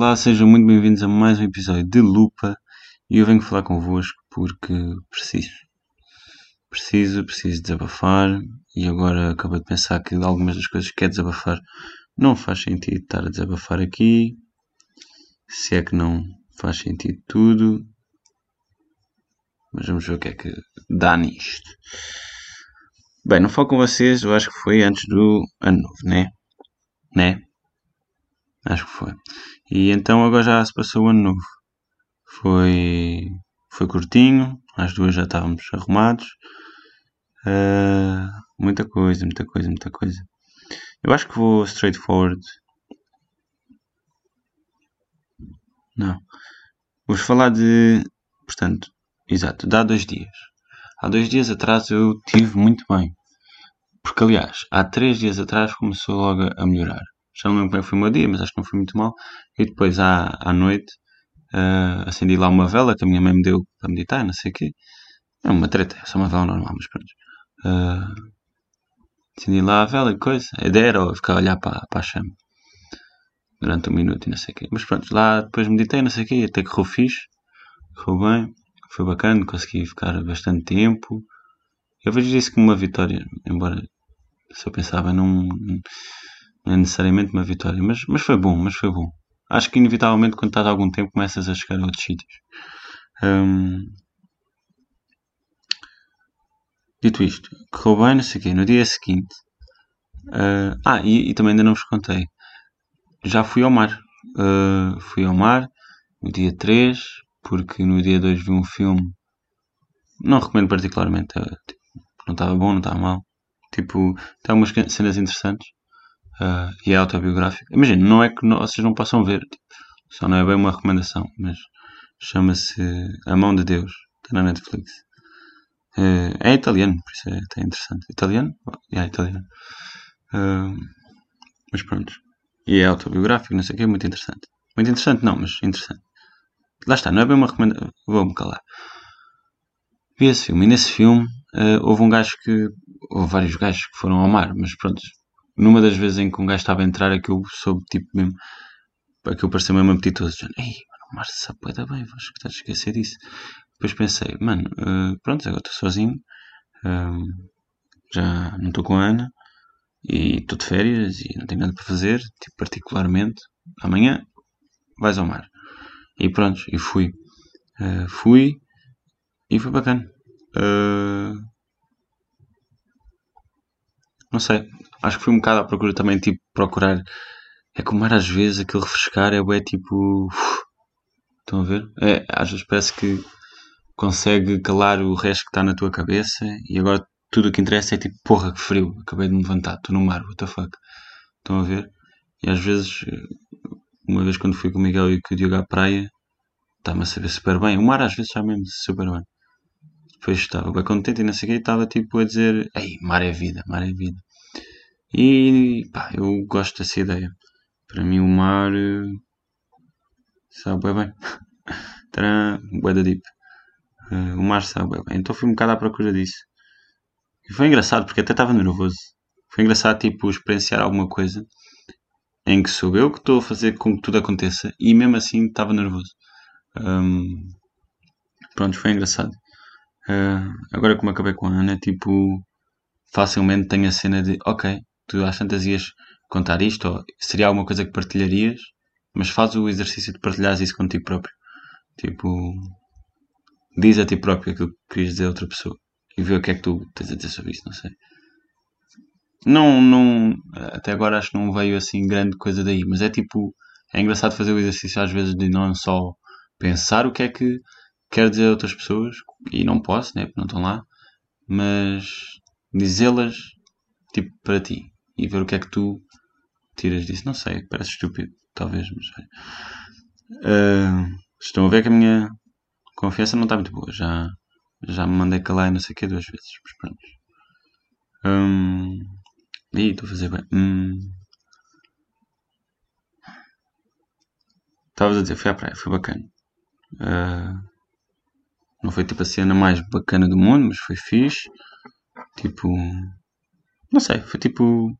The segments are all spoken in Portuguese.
Olá, sejam muito bem-vindos a mais um episódio de Lupa e eu venho falar convosco porque preciso. Preciso, preciso desabafar e agora acabei de pensar que algumas das coisas que quer desabafar não faz sentido estar a desabafar aqui. Se é que não faz sentido tudo. Mas vamos ver o que é que dá nisto. Bem, não falo com vocês, eu acho que foi antes do ano novo, né? Né? Acho que foi. E então agora já se passou o ano novo. Foi, foi curtinho, às duas já estávamos arrumados. Uh, muita coisa, muita coisa, muita coisa. Eu acho que vou straightforward. Não. Vou falar de. Portanto, exato, de há dois dias. Há dois dias atrás eu tive muito bem. Porque, aliás, há três dias atrás começou logo a melhorar já não lembro como é que foi o meu dia, mas acho que não foi muito mal. E depois à, à noite uh, acendi lá uma vela que a minha mãe me deu para meditar, não sei o quê. É uma treta, é só uma vela normal, mas pronto. Uh, acendi lá a vela e coisa. A ideia era ficar a olhar para, para a chama durante um minuto e não sei o quê. Mas pronto, lá depois meditei, não sei o quê, até que correu fixe, correu bem, foi bacana, consegui ficar bastante tempo. Eu vejo isso como uma vitória, embora se eu pensava num, não é necessariamente uma vitória, mas, mas foi bom, mas foi bom. Acho que inevitavelmente quando estás algum tempo começas a chegar a outros sítios. Hum, dito isto, correu bem, não sei o quê, no dia seguinte. Uh, ah, e, e, também ainda não vos contei. Já fui ao mar. Uh, fui ao mar no dia 3, porque no dia 2 vi um filme. Não recomendo particularmente. Uh, tipo, não estava bom, não estava mal. Tipo, tem algumas cenas interessantes uh, e é autobiográfico. Imagina, não é que não, vocês não possam ver, tipo, só não é bem uma recomendação, mas chama-se A Mão de Deus, está na Netflix. Uh, é italiano, por isso é até interessante. Italiano? É italiano. Uh, mas pronto. E é autobiográfico, não sei o que, é muito interessante. Muito interessante, não, mas interessante. Lá está, não é bem uma recomendação. Vou-me calar. Vi esse filme, e nesse filme uh, houve um gajo que. Houve vários gajos que foram ao mar, mas pronto, numa das vezes em que um gajo estava a entrar, aquilo soube tipo mesmo. Aquilo pareceu mesmo apetitoso. Já, Ei, mano, o Márcio sabe bem, acho que estás a esquecer disso. Depois pensei, mano, uh, pronto, agora estou sozinho. Uh, já não estou com a Ana. E estou de férias e não tenho nada para fazer, tipo, particularmente. Amanhã vais ao mar. E pronto, e fui. Uh, fui e foi bacana. Uh, não sei, acho que fui um bocado à procura também, tipo, procurar. É como era às vezes aquele refrescar, é bué tipo. Uf, estão a ver? É, às vezes parece que consegue calar o resto que está na tua cabeça e agora tudo o que interessa é tipo, porra, que frio, acabei de me levantar, estou no mar, what the fuck. Estão a ver? E às vezes, uma vez quando fui com o Miguel e com o Diogo à praia, estava a saber super bem. O mar às vezes já mesmo super bem. Depois estava bem contente e não sei o estava tipo a dizer: Ei, mar é vida, mar é vida. E pá, eu gosto dessa ideia. Para mim, o mar eh, sabe bem. Tcharam, da deep. Uh, o mar sabe bem. Então fui um bocado à procura disso. E foi engraçado porque até estava nervoso. Foi engraçado, tipo, experienciar alguma coisa em que sou eu que estou a fazer com que tudo aconteça e mesmo assim estava nervoso. Um, pronto, foi engraçado. Uh, agora como acabei com a Ana, tipo, facilmente tenho a cena de, ok, tu às tantas ias contar isto, ou seria alguma coisa que partilharias, mas faz o exercício de partilhares isso contigo próprio. Tipo, diz a ti próprio aquilo que querias dizer a outra pessoa e vê o que é que tu tens a dizer sobre isso, não sei. Não, não, até agora acho que não veio assim grande coisa daí, mas é tipo, é engraçado fazer o exercício às vezes de não só pensar o que é que quero dizer a outras pessoas, e não posso, né, porque não estão lá, mas dizê-las tipo para ti e ver o que é que tu tiras disso. Não sei, parece estúpido, talvez, mas uh, estão a ver que a minha confiança não está muito boa. Já, já me mandei calar não sei o que duas vezes, mas pronto. Um, e estou a fazer bem. Hum. Estavas a dizer, fui à praia, foi bacana. Uh, não foi tipo a cena mais bacana do mundo, mas foi fixe. Tipo. Não sei, foi tipo.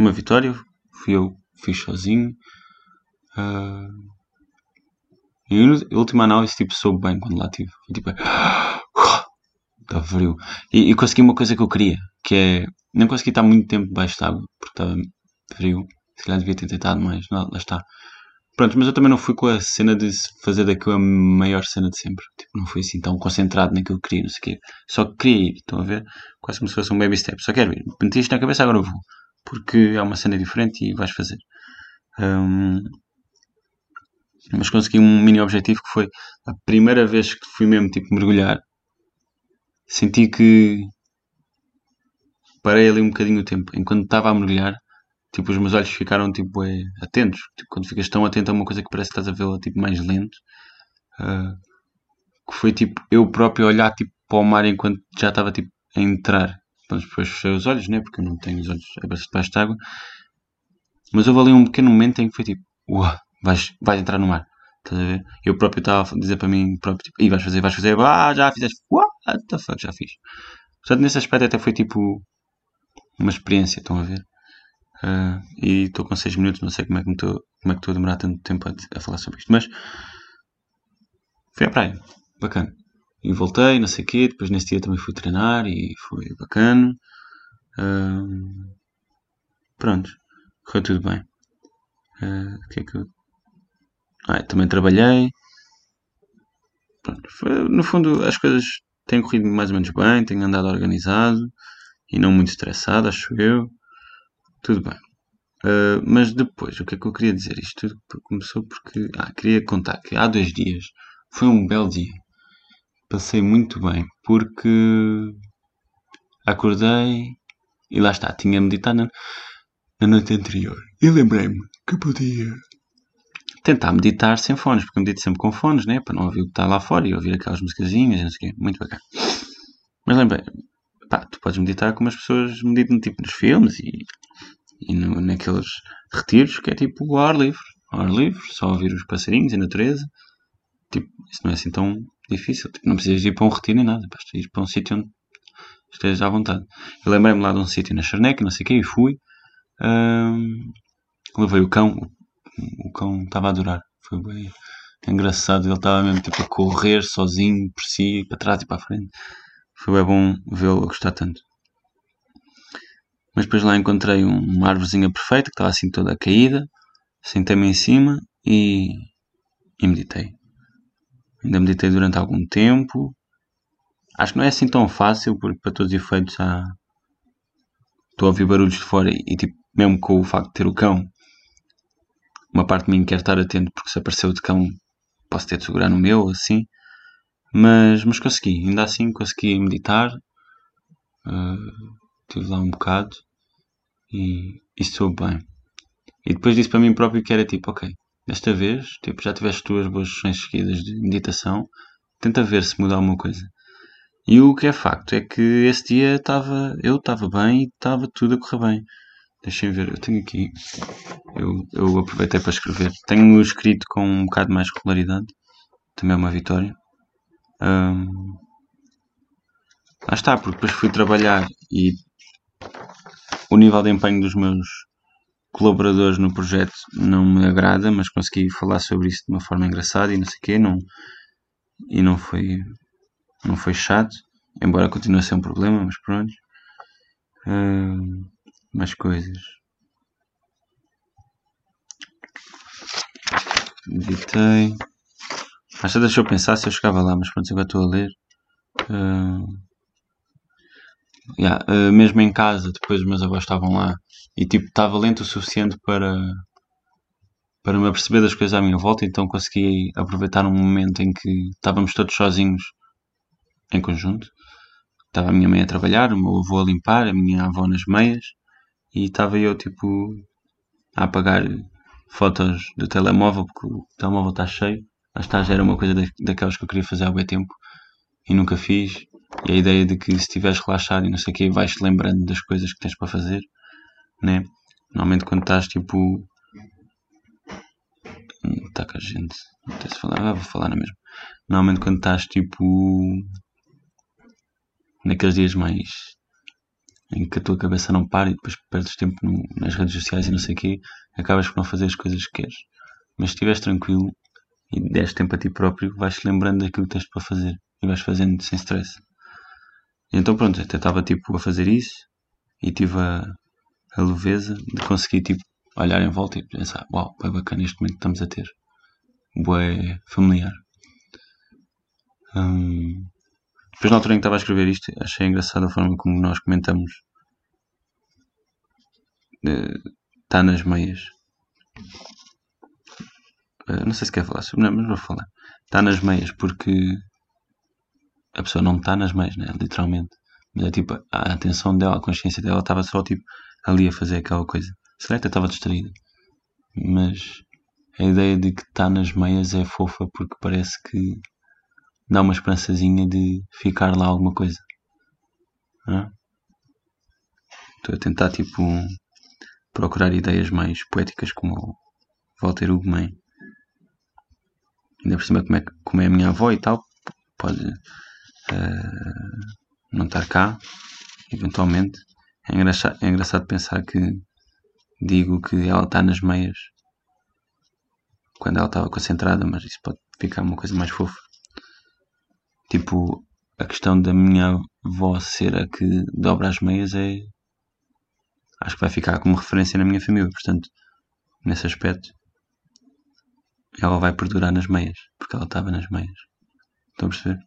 Uma vitória. Fui eu, fiz sozinho. Uh, e a última análise, tipo, soube bem quando lá tive. Tipo, estava frio. E, e, consegui uma coisa que eu queria, que é, não consegui estar muito tempo debaixo de água, porque estava frio. Se calhar devia ter tentado mais, não, lá está. Pronto, mas eu também não fui com a cena de fazer daquilo a maior cena de sempre. Tipo, não fui assim tão concentrado naquilo que queria, não sei o quê. Só que queria ir, estão a ver? Quase como se fosse um baby step. Só quero ir. Meti isto na cabeça, agora vou. Porque é uma cena diferente e vais fazer. Um, mas consegui um mini objetivo que foi a primeira vez que fui mesmo tipo mergulhar. Senti que parei ali um bocadinho o tempo. Enquanto estava a mergulhar, tipo, os meus olhos ficaram tipo é, atentos. Tipo, quando ficas tão atento a uma coisa que parece que estás a vê-la tipo mais lento. Uh, que foi tipo eu próprio olhar tipo para o mar enquanto já estava tipo a entrar. Então, depois fechei os olhos, né? Porque eu não tenho os olhos abertos debaixo de água. Mas houve ali um pequeno momento em que foi tipo, uau, vais, vais entrar no mar. Estás a ver? Eu próprio estava a dizer para mim próprio, tipo, e vais fazer, vais fazer, ah, já fizeste, what the fuck, já fiz. Portanto, nesse aspecto até foi tipo uma experiência, estão a ver? Uh, e estou com 6 minutos, não sei como é que estou como é que a demorar tanto tempo a, a, falar sobre isto, mas fui à praia, bacana. E voltei, não sei o quê, depois nesse dia também fui treinar e foi bacana. Uh, pronto, correu tudo bem. Uh, que é que eu... ah, também trabalhei. Pronto, foi, no fundo as coisas têm corrido mais ou menos bem, tenho andado organizado e não muito estressado, acho eu. Tudo bem. Uh, mas depois, o que é que eu queria dizer? Isto tudo começou porque. Ah, queria contar que há dois dias foi um belo dia. Passei muito bem porque acordei e lá está, tinha meditado na, noite anterior. E lembrei-me que podia tentar meditar sem fones, porque medito sempre com fones, né? Para não ouvir o que está lá fora e ouvir aquelas musicazinhas, não sei o quê. Muito bacana. Mas lembrei, pá, tu podes meditar como as pessoas meditam tipo nos filmes e e no, naqueles retiros que é tipo o ar livre. O ar livre, só ouvir os passarinhos e a natureza. Tipo, isso não é assim tão difícil. Tipo, não precisas ir para um retiro nem nada. Basta ir para um sítio onde estejas à vontade. Eu lembrei-me lá de um sítio na Charneca, não sei o que, e fui. Hum, levei o cão. O, o cão estava a adorar. Foi bem engraçado. Ele estava mesmo tipo a correr sozinho por si, para trás e para a frente. Foi bem bom vê-lo a gostar tanto. Mas depois lá encontrei uma árvorezinha perfeita que estava assim toda caída. Sentei-me em cima e, e meditei. Ainda meditei durante algum tempo. Acho que não é assim tão fácil, porque para todos os efeitos há... estou a ouvir barulhos de fora e, tipo, mesmo com o facto de ter o cão, uma parte de mim quer estar atento porque se apareceu de cão posso ter de segurar no meu, assim. Mas, mas consegui, ainda assim consegui meditar. Uh, estive lá um bocado e, e estou bem. E depois disse para mim próprio que era tipo, ok, desta vez, tipo, já tiveste duas boas sessões seguidas de meditação, tenta ver se muda alguma coisa. E o que é facto é que esse dia estava, eu estava bem e estava tudo a correr bem. Deixem ver, eu tenho aqui, eu, eu aproveitei para escrever. Tenho escrito com um bocado mais regularidade, também é uma vitória. Um, lá está, porque depois fui trabalhar e o nível de empenho dos meus colaboradores no projeto não me agrada, mas consegui falar sobre isso de uma forma engraçada e não sei o quê, não, e não foi, não foi chato, embora continue a ser um problema, mas pronto. Uh, mais coisas. Meditei. Acho que deixou pensar se eu chegava lá, mas pronto, agora estou a ler. Uh, Yeah, uh, mesmo em casa, depois os meus avós estavam lá e tipo, estava lento o suficiente para, para me aperceber das coisas à minha volta, então consegui aproveitar um momento em que estávamos todos sozinhos em conjunto. Estava a minha mãe a trabalhar, o meu avô a limpar, a minha avó nas meias e estava eu tipo a apagar fotos do telemóvel porque o telemóvel está cheio. Lá está, já era uma coisa daquelas que eu queria fazer há bem tempo e nunca fiz. E a ideia de que se estiveres relaxado e não sei o que, vais-te lembrando das coisas que tens para fazer, né? Normalmente quando estás tipo. Está hum, com a gente. Não sei se falar. Ah, vou falar na mesma. Normalmente quando estás tipo. Naqueles dias mais. em que a tua cabeça não para e depois perdes tempo no, nas redes sociais e não sei o quê, acabas por não fazer as coisas que queres. Mas se estiveres tranquilo e deres tempo a ti próprio, vais-te lembrando daquilo que tens para fazer e vais fazendo sem stress. E então pronto, até estava tipo a fazer isso e tive a, a leveza de conseguir tipo olhar em volta e pensar, uau, é bacana este momento que estamos a ter. Bué familiar. Hum, depois na altura em que estava a escrever isto, achei engraçada a forma como nós comentamos está nas meias. Uh, não sei se quer falar sobre, não, mas vou falar. Está nas meias porque a pessoa não está nas meias, né? literalmente. Mas é tipo, a atenção dela, a consciência dela estava só tipo ali a fazer aquela coisa. Se até estava distraída. Mas a ideia de que está nas meias é fofa porque parece que dá uma esperançazinha de ficar lá alguma coisa. Estou a tentar tipo procurar ideias mais poéticas como o Walter Ugman. Ainda por cima como é, como é a minha avó e tal, pode uh, não estar cá, eventualmente. É engraçado, é engraçado pensar que digo que ela está nas meias quando ela estava concentrada, mas isso pode ficar uma coisa mais fofa. Tipo, a questão da minha avó ser a que dobra as meias é acho que vai ficar como referência na minha família. Portanto, nesse aspecto, ela vai perdurar nas meias, porque ela estava nas meias. Estão a perceber?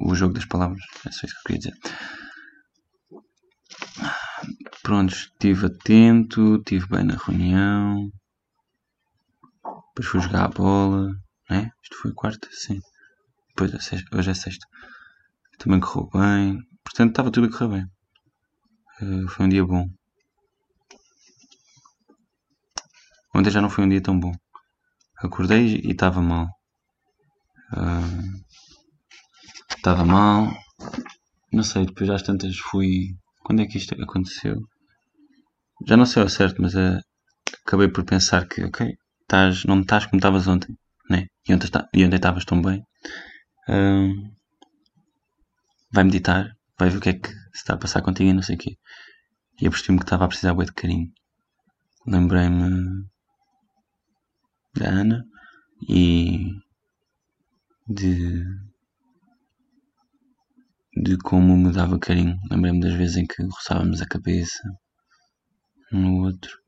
O jogo das palavras, é só isso que eu queria dizer. Pronto, estive atento, estive bem na reunião. Depois fui jogar a bola, né? Isto foi quarta, sim. Depois é sexta, hoje é sexta. Também correu bem. Portanto, estava tudo a correr bem. Uh, foi um dia bom. Ontem já não foi um dia tão bom. Acordei e estava mal. Estava uh, mal. Não sei, depois às tantas fui. Quando é que isto aconteceu? Já não sei ao certo, mas uh, acabei por pensar que, ok, tás, não estás como estavas ontem, né? E ontem estavas tão bem. Uh, vai meditar, vai ver o que é que se está a passar contigo e não sei o quê. E eu percebi-me que estava a precisar de carinho. Lembrei-me da Ana e de, de como me dava carinho. Lembrei-me das vezes em que roçávamos a cabeça no outro.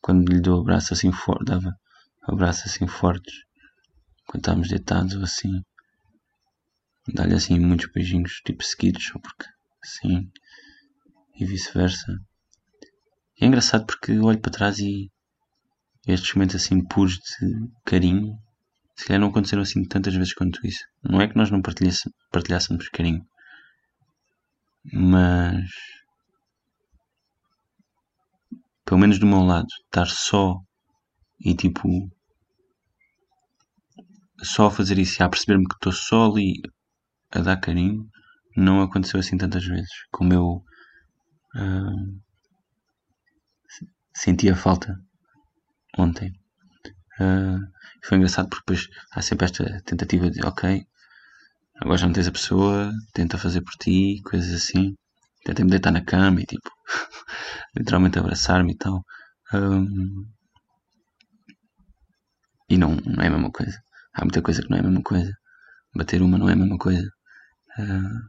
Quando lhe dou abraço assim forte, dava abraços assim fortes. Quando estávamos deitados ou assim. Dá-lhe assim muitos beijinhos, tipo seguidos, só porque sim. E vice-versa. é engraçado porque olho para trás e estes momentos assim puros de carinho, se calhar não aconteceram assim tantas vezes quanto isso. Não é que nós não partilhássemos carinho, mas pelo menos do meu lado, estar só e tipo só a fazer isso e a perceber-me que estou só ali a dar carinho não aconteceu assim tantas vezes como eu uh, sentia falta ontem. Uh, foi engraçado porque depois há sempre esta tentativa de ok, agora já não tens a pessoa, tenta fazer por ti, coisas assim. Tenta-me deitar na cama e tipo, literalmente abraçar-me e tal. Um, e não, não é a mesma coisa. Há muita coisa que não é a mesma coisa. Bater uma não é a mesma coisa. Uh,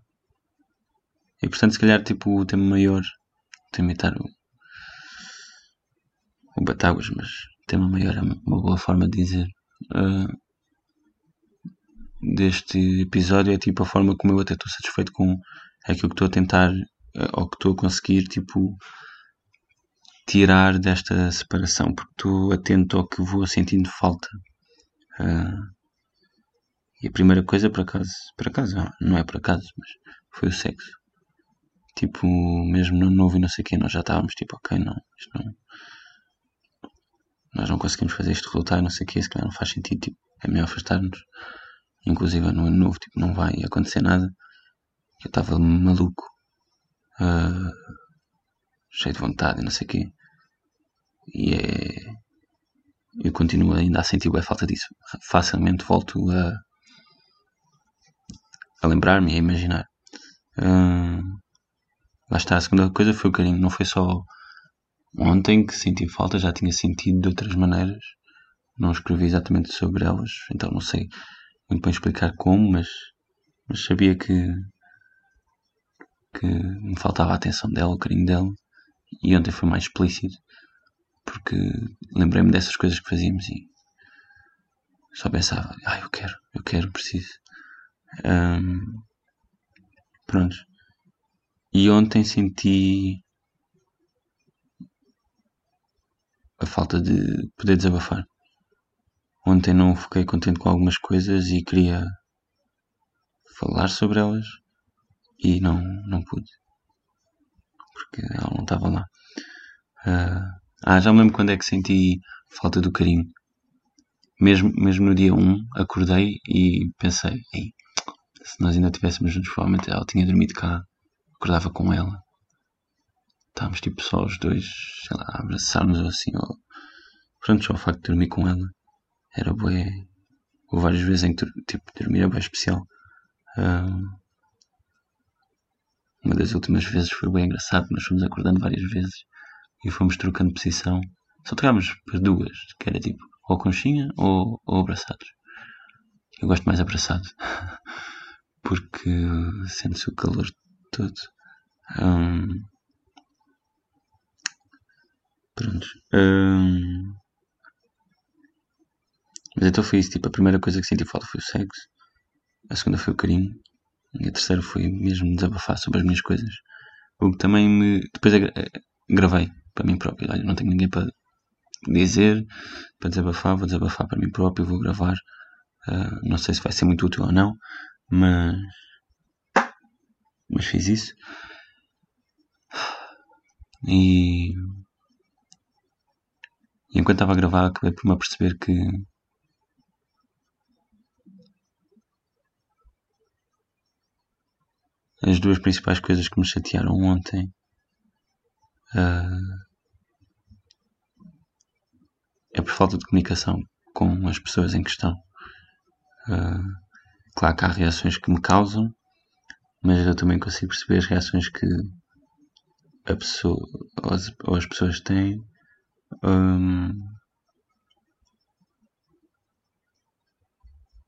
e portanto, se calhar, tipo, o tema maior, de imitar o, o Batáguas, mas tema maior é uma boa forma de dizer. Uh, deste episódio é tipo a forma como eu até estou satisfeito com aquilo que estou a tentar ou que estou a conseguir tipo tirar desta separação porque estou atento ao que vou sentindo falta uh, e a primeira coisa por acaso por acaso não é por acaso mas foi o sexo tipo mesmo no novo e não sei o que nós já estávamos tipo ok não isto não nós não conseguimos fazer isto resultar, não sei o que, se calhar não faz sentido, tipo, é melhor afastar-nos. Inclusive no ano novo, tipo, não vai acontecer nada. Eu estava maluco, uh, cheio de vontade não sei o quê. E é. Eu continuo ainda a sentir a falta disso. Facilmente volto a, a lembrar-me e a imaginar. Uh, lá está, a segunda coisa foi o carinho, não foi só Ontem que senti falta, já tinha sentido de outras maneiras, não escrevi exatamente sobre elas, então não sei muito bem explicar como, mas, mas sabia que, que me faltava a atenção dela, o carinho dela, e ontem foi mais explícito, porque lembrei-me dessas coisas que fazíamos e só pensava, ah, eu quero, eu quero, preciso. Um, pronto. E ontem senti a falta de poder desabafar. Ontem não fiquei contente com algumas coisas e queria falar sobre elas e não, não pude. Porque ela não estava lá. Uh, ah, já me lembro quando é que senti falta do carinho. Mesmo, mesmo no dia 1, acordei e pensei: se nós ainda estivéssemos juntos, provavelmente ela tinha dormido cá, acordava com ela. Estávamos tipo só os dois, sei lá, a abraçar-nos assim. Ou... Pronto, só o facto de dormir com ela era bué. Houve várias vezes em que tipo, dormir é bem especial. Um, uma das últimas vezes foi bem engraçado, nós fomos acordando várias vezes e fomos trocando posição. Só trocámos para duas, que era tipo ou conchinha ou, ou abraçados. Eu gosto mais abraçado porque sente-se o calor todo. Um, pronto. Um, mas então foi isso, tipo, a primeira coisa que senti falta foi o sexo, a segunda foi o carinho, e a terceira foi mesmo desabafar sobre as minhas coisas. O que também me. Depois gravei para mim próprio. Olha, não tenho ninguém para dizer, para desabafar, vou desabafar para mim próprio, vou gravar. Uh, não sei se vai ser muito útil ou não, mas. Mas fiz isso. E. E enquanto estava a gravar, acabei por me aperceber que as duas principais coisas que me chatearam ontem uh, é por falta de comunicação com as pessoas em questão. Uh, claro que há reações que me causam, mas eu também consigo perceber as reações que a pessoa ou as, ou as pessoas têm. Um,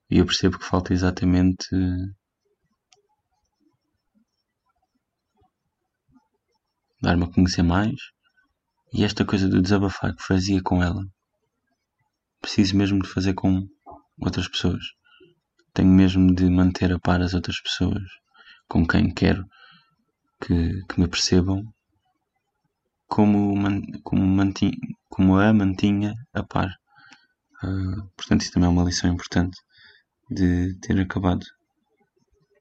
e eu percebo que falta exatamente dar-me a conhecer mais e esta coisa do desabafar que fazia com ela. Preciso mesmo de fazer com outras pessoas. Tenho mesmo de manter a par as outras pessoas com quem quero que, que me percebam como, man, como, mantinha, como a mantinha a par. Uh, portanto isso também é uma lição importante de ter acabado.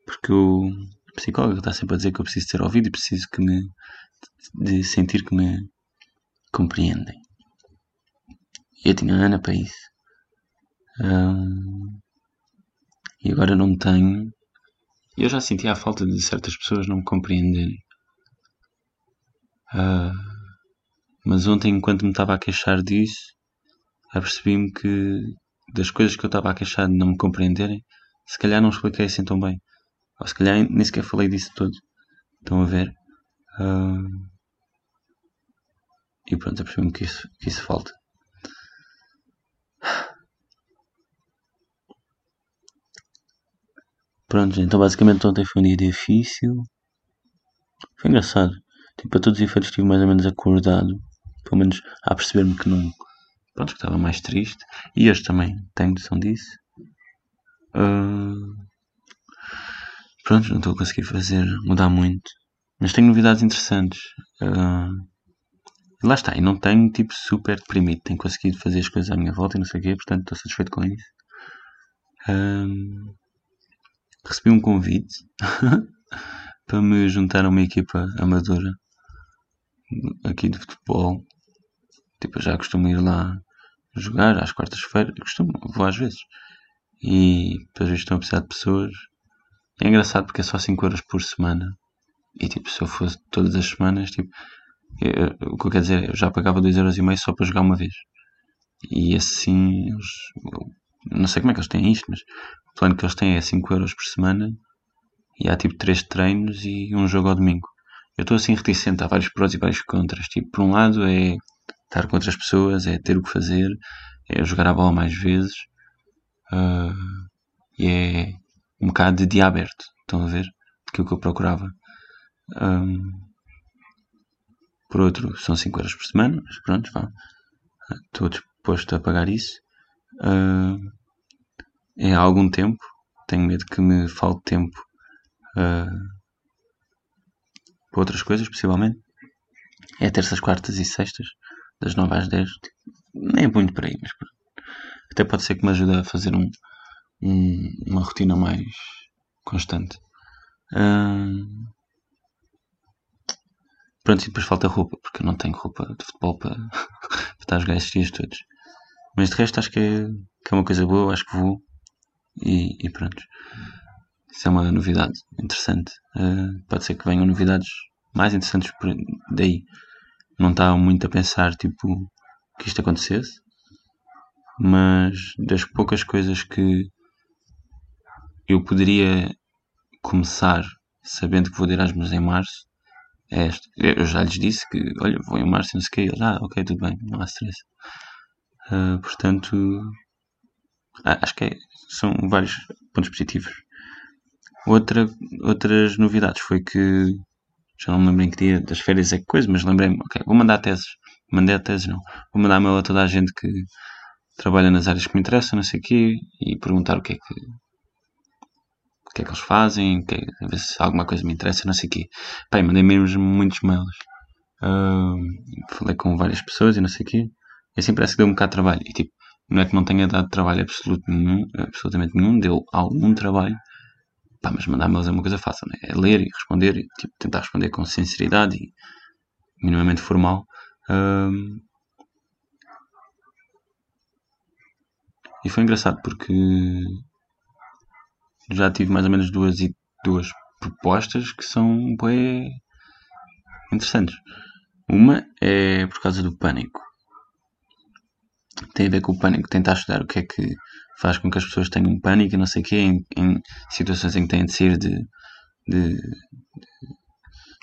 Porque o psicólogo está sempre a dizer que eu preciso ser ouvido e preciso que me de sentir que me compreendem. Eu tinha a Ana para isso. E agora não tenho. Eu já sentia a falta de certas pessoas não me compreenderem. Uh, mas ontem, enquanto me estava a queixar disso, apercebi-me que das coisas que eu estava a queixar de não me compreenderem, se calhar não expliquei assim tão bem. Ou se calhar nem sequer falei disso todo. Estão a ver? Uh, e pronto, apercebi-me que isso, que isso falta. Pronto, então basicamente ontem foi um dia difícil. Foi engraçado. Tipo, a todos os efeitos estive mais ou menos acordado. Pelo menos a perceber-me que não. Pronto, que estava mais triste. E hoje também tenho noção disso. Uh... Pronto, não estou a conseguir fazer, mudar muito. Mas tenho novidades interessantes. Uh... Lá está, e não tenho tipo super deprimido, tenho conseguido fazer as coisas à minha volta e não sei o quê, portanto estou satisfeito com isso. Um, recebi um convite para me juntar a uma equipa amadora aqui de futebol. Tipo, eu já costumo ir lá jogar às quartas-feiras, costumo, vou às vezes. E depois estão a precisar de pessoas. É engraçado porque é só 5 euros por semana. E tipo, se eu fosse todas as semanas, tipo, eu, o que eu quero dizer é, eu já pagava 2,5€ só para jogar uma vez. E assim, eles, não sei como é que eles têm isto, mas o plano que eles têm é 5€ euros por semana e há tipo 3 treinos e um jogo ao domingo. Eu estou assim reticente, há vários prós e vários contras. Tipo, por um lado é estar com outras pessoas, é ter o que fazer, é jogar a bola mais vezes uh, e é um bocado de dia aberto. Estão a ver? Aquilo que eu procurava. Um, por outro, são 5 euros por semana, mas pronto, vá. Estou disposto a pagar isso. Uh, é há algum tempo. Tenho medo que me falte tempo uh, para outras coisas, possivelmente. É terças, quartas e sextas, das 9 às 10. Nem é muito por aí, mas até pode ser que me ajude a fazer um, um, uma rotina mais constante. Uh, pronto, e depois falta roupa, porque eu não tenho roupa de futebol para, para estar a jogar esses dias todos. Mas de resto acho que é, que é uma coisa boa, acho que vou. E, e pronto. Isso é uma novidade interessante. Uh, pode ser que venham novidades mais interessantes por daí. Não estava muito a pensar tipo que isto acontecesse. Mas das poucas coisas que eu poderia começar sabendo que vou de Erasmus em março é. Eu já lhes disse que, olha, vou em quê. Eles, ah, ok, tudo bem, não há stress. Uh, portanto, acho que é, são vários pontos positivos. Outra, outras novidades foi que já não me lembro em que dia das férias é que coisa, mas lembrei-me, ok, vou mandar teses. Mandei a tese, não. Vou mandar mail a toda a gente que trabalha nas áreas que me interessam, não sei o quê, e perguntar o que é que o que é que eles fazem, que, a ver se alguma coisa me interessa, não sei o quê. Pai, mandei mesmo muitos mails. Uh, falei com várias pessoas e não sei o quê. E assim parece que deu um bocado de trabalho. E tipo, não é que não tenha dado trabalho absoluto nenhum, absolutamente nenhum, deu algum trabalho. Pá, mas mandar mails é uma coisa fácil, né? É ler e responder e tipo, tentar responder com sinceridade e minimamente formal. E foi engraçado porque já tive mais ou menos duas, duas propostas que são bem interessantes. Uma é por causa do pânico. Tem a ver com o pânico, tentar estudar o que é que faz com que as pessoas tenham pânico e não sei o quê, em, em, situações em que têm de ser de, de, de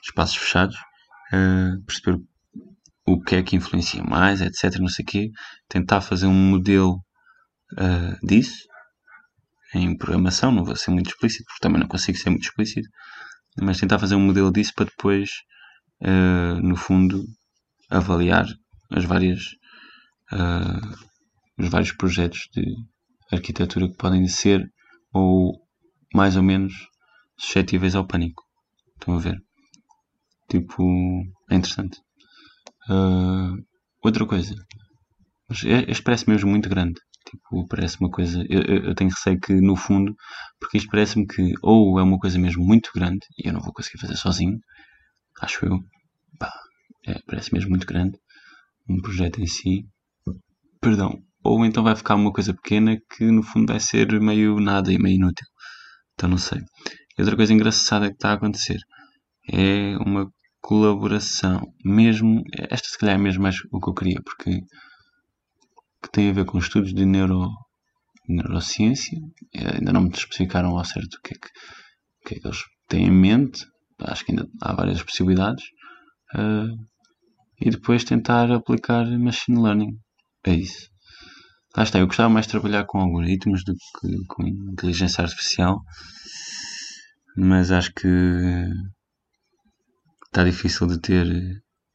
espaços fechados, uh, perceber o que é que influencia mais, etc. Não sei o quê, tentar fazer um modelo uh, disso em programação, não vou ser muito explícito, porque também não consigo ser muito explícito, mas tentar fazer um modelo disso para depois, uh, no fundo, avaliar as várias, uh, os vários projetos de arquitetura que podem ser ou mais ou menos suscetíveis ao pânico. Estão a ver? Tipo, é interessante. Uh, outra coisa, mas este parece mesmo muito grande. Tipo, parece uma coisa. Eu, eu, tenho receio que, no fundo, porque isto parece-me que ou é uma coisa mesmo muito grande e eu não vou conseguir fazer sozinho, acho eu. Pá, é, parece mesmo muito grande. Um projeto em si. Perdão. Ou então vai ficar uma coisa pequena que, no fundo, vai ser meio nada e meio inútil. Então, não sei. E outra coisa engraçada que está a acontecer é uma colaboração. Mesmo. Esta, se calhar, é mesmo mais o que eu queria, porque que tem a ver com estudos de neuro, neurociência. Eh, ainda não me especificaram ao certo o que é que, o que, é que eles têm em mente. Acho que ainda há várias possibilidades. Uh, e depois tentar aplicar machine learning. É isso. Lá está, eu gostava mais de trabalhar com algoritmos do que com inteligência artificial, mas acho que está difícil de ter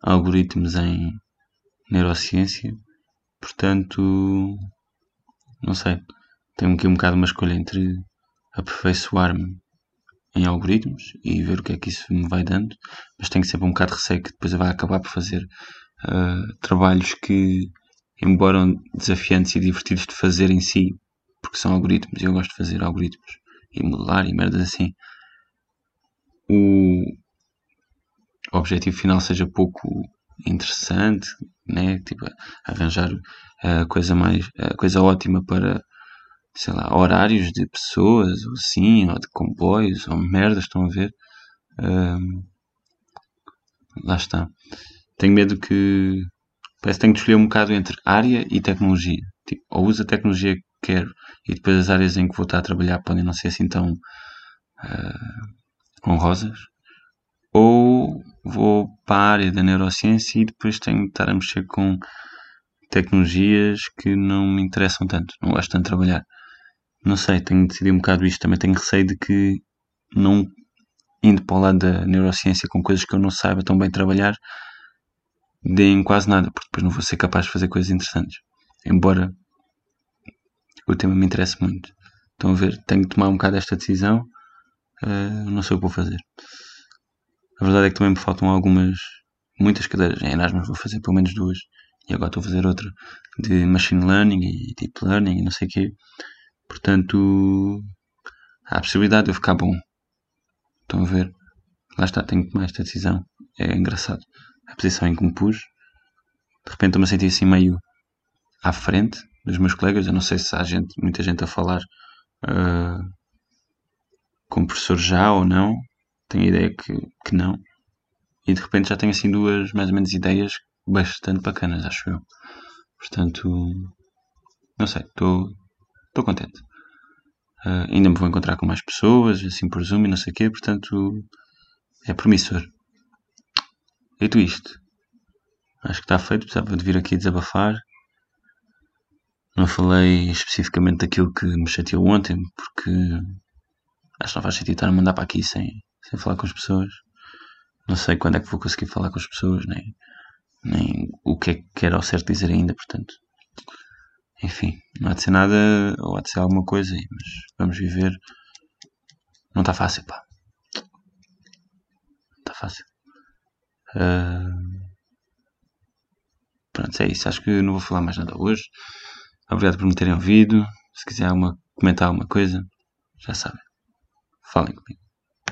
algoritmos em neurociência Portanto, não sei. Tenho aqui um bocado uma escolha entre aperfeiçoar-me em algoritmos e ver o que é que isso me vai dando, mas tenho sempre um bocado de receio que depois vai acabar por fazer uh, trabalhos que, embora desafiantes e divertidos de fazer em si, porque são algoritmos e eu gosto de fazer algoritmos e modelar e merdas assim, o objetivo final seja pouco interessante, né? Tipo, arranjar a coisa mais, a coisa ótima para, sei lá, horários de pessoas, ou sim, ou de comboios, ou merdas, estão a ver? Lá está. Tenho medo que, parece que tenho que escolher um bocado entre área e tecnologia. Tipo, ou uso a tecnologia que quero e depois as áreas em que vou estar a trabalhar podem não ser assim tão uh, honrosas, ou vou para a área da neurociência e depois tenho de estar a mexer com tecnologias que não me interessam tanto, não gosto tanto de trabalhar. Não sei, tenho decidido um bocado isto. Também tenho receio de que, não indo para o lado da neurociência com coisas que eu não saiba tão bem trabalhar, deem quase nada, porque depois não vou ser capaz de fazer coisas interessantes. Embora o tema me interesse muito. Estão a ver? Tenho de tomar um bocado esta decisão. Uh, não sei o que vou fazer. A verdade é que também me faltam algumas, muitas cadeiras. Em Erasmus vou fazer pelo menos duas. E agora estou a fazer outra de Machine Learning e Deep Learning e não sei o quê. Portanto, há a possibilidade de eu ficar bom. Estão a ver? Lá está, tenho que tomar esta decisão. É engraçado. A posição em que me pus. De repente estou-me a sentir assim meio à frente dos meus colegas. Eu não sei se há gente, muita gente a falar uh, com o professor já ou não. Tenho a ideia que, que não. E de repente já tenho assim duas, mais ou menos, ideias bastante bacanas, acho eu. Portanto, não sei, estou contente. Uh, ainda me vou encontrar com mais pessoas, assim por Zoom e não sei o quê, portanto é promissor. Dito isto, acho que está feito, precisava de vir aqui desabafar. Não falei especificamente daquilo que me chateou ontem, porque acho que não faz sentido estar a mandar para aqui sem, sem falar com as pessoas. Não sei quando é que vou conseguir falar com as pessoas, nem, nem o que é que quero ao certo dizer ainda, portanto. Enfim, não há de ser nada, ou há de ser alguma coisa, mas vamos viver. Não está fácil, pá. Não está fácil. Uh... Pronto, é isso. Acho que não vou falar mais nada hoje. Obrigado por me terem ouvido. Se quiser comentar alguma coisa, já sabem. Falem comigo.